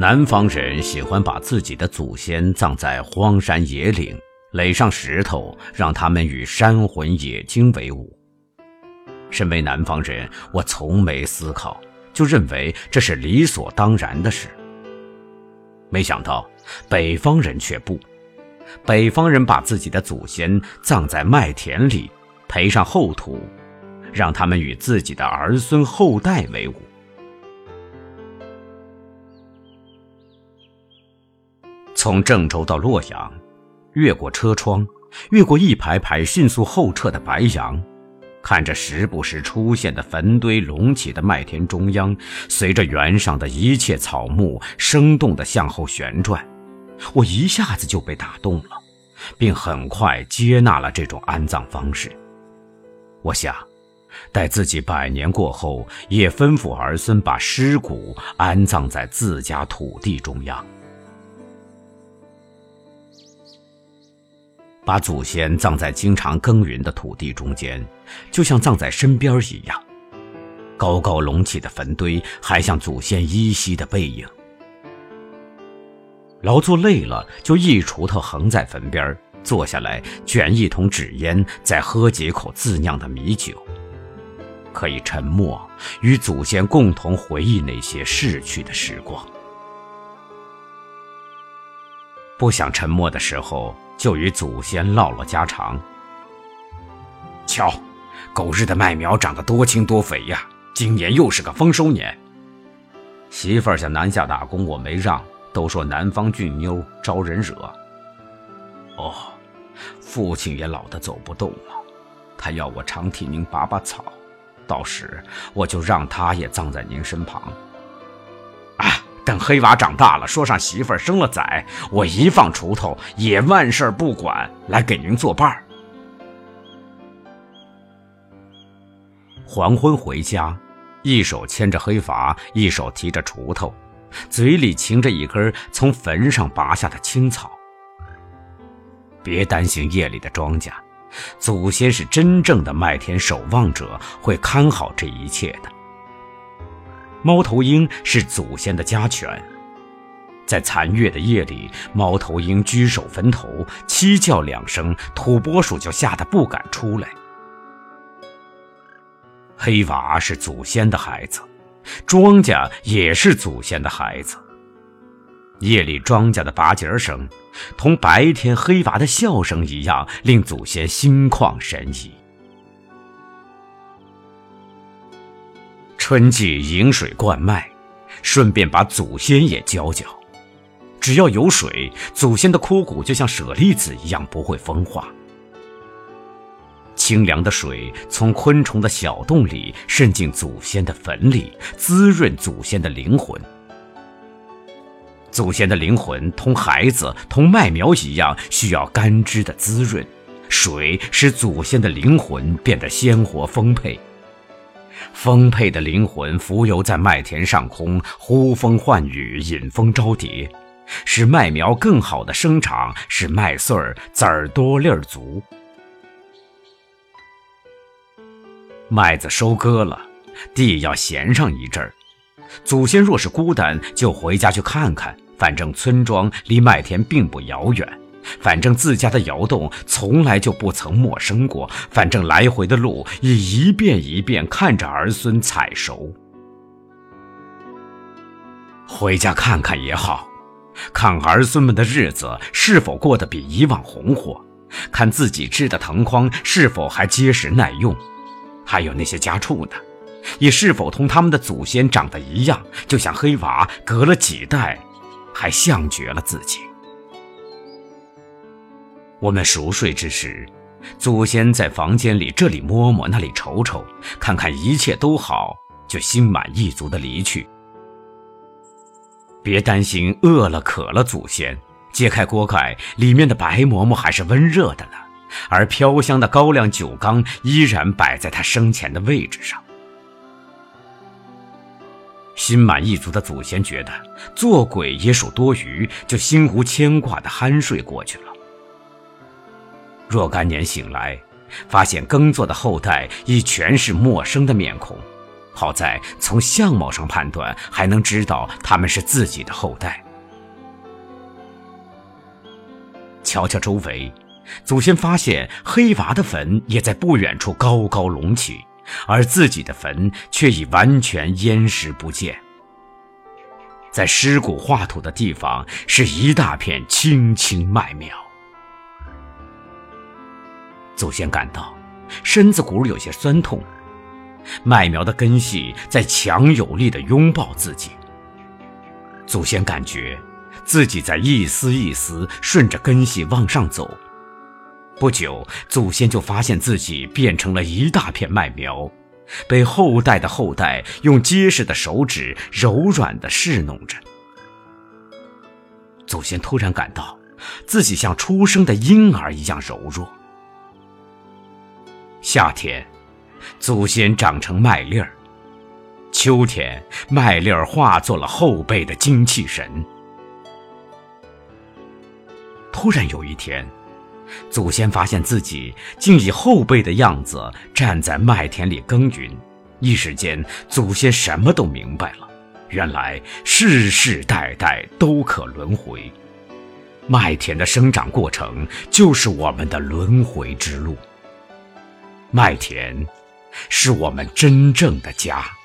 南方人喜欢把自己的祖先葬在荒山野岭，垒上石头，让他们与山魂野精为伍。身为南方人，我从没思考，就认为这是理所当然的事。没想到北方人却不，北方人把自己的祖先葬在麦田里，培上厚土，让他们与自己的儿孙后代为伍。从郑州到洛阳，越过车窗，越过一排排迅速后撤的白杨，看着时不时出现的坟堆隆起的麦田中央，随着原上的一切草木生动地向后旋转，我一下子就被打动了，并很快接纳了这种安葬方式。我想，待自己百年过后，也吩咐儿孙把尸骨安葬在自家土地中央。把祖先葬在经常耕耘的土地中间，就像葬在身边一样。高高隆起的坟堆，还像祖先依稀的背影。劳作累了，就一锄头横在坟边，坐下来卷一桶纸烟，再喝几口自酿的米酒，可以沉默，与祖先共同回忆那些逝去的时光。不想沉默的时候。就与祖先唠唠家常。瞧，狗日的麦苗长得多青多肥呀！今年又是个丰收年。媳妇儿想南下打工，我没让，都说南方俊妞招人惹。哦，父亲也老得走不动了，他要我常替您拔拔草，到时我就让他也葬在您身旁。等黑娃长大了，说上媳妇儿，生了崽，我一放锄头，也万事不管，来给您作伴儿。黄昏回家，一手牵着黑娃，一手提着锄头，嘴里噙着一根从坟上拔下的青草。别担心夜里的庄稼，祖先是真正的麦田守望者，会看好这一切的。猫头鹰是祖先的家犬，在残月的夜里，猫头鹰居首坟头，七叫两声，土拨鼠就吓得不敢出来。黑娃是祖先的孩子，庄稼也是祖先的孩子。夜里庄稼的拔节声，同白天黑娃的笑声一样，令祖先心旷神怡。春季引水灌麦，顺便把祖先也浇浇。只要有水，祖先的枯骨就像舍利子一样不会风化。清凉的水从昆虫的小洞里渗进祖先的坟里，滋润祖先的灵魂。祖先的灵魂同孩子、同麦苗一样，需要干枝的滋润。水使祖先的灵魂变得鲜活丰沛。丰沛的灵魂浮游在麦田上空，呼风唤雨，引蜂招蝶，使麦苗更好的生长，使麦穗儿籽儿多粒儿足。麦子收割了，地要闲上一阵儿。祖先若是孤单，就回家去看看，反正村庄离麦田并不遥远。反正自家的窑洞从来就不曾陌生过，反正来回的路也一遍一遍看着儿孙采熟。回家看看也好，看儿孙们的日子是否过得比以往红火，看自己织的藤筐是否还结实耐用，还有那些家畜呢，也是否同他们的祖先长得一样，就像黑娃隔了几代，还像绝了自己。我们熟睡之时，祖先在房间里这里摸摸，那里瞅瞅，看看一切都好，就心满意足的离去。别担心饿了渴了，祖先揭开锅盖，里面的白馍馍还是温热的呢，而飘香的高粱酒缸依然摆在他生前的位置上。心满意足的祖先觉得做鬼也属多余，就心无牵挂的酣睡过去了。若干年醒来，发现耕作的后代已全是陌生的面孔，好在从相貌上判断，还能知道他们是自己的后代。瞧瞧周围，祖先发现黑娃的坟也在不远处高高隆起，而自己的坟却已完全淹湿不见。在尸骨化土的地方，是一大片青青麦苗。祖先感到身子骨有些酸痛，麦苗的根系在强有力地拥抱自己。祖先感觉自己在一丝一丝顺着根系往上走，不久，祖先就发现自己变成了一大片麦苗。被后代的后代用结实的手指柔软地侍弄着。祖先突然感到自己像出生的婴儿一样柔弱。夏天，祖先长成麦粒儿；秋天，麦粒儿化作了后辈的精气神。突然有一天。祖先发现自己竟以后辈的样子站在麦田里耕耘，一时间，祖先什么都明白了。原来世世代代都可轮回，麦田的生长过程就是我们的轮回之路。麦田，是我们真正的家。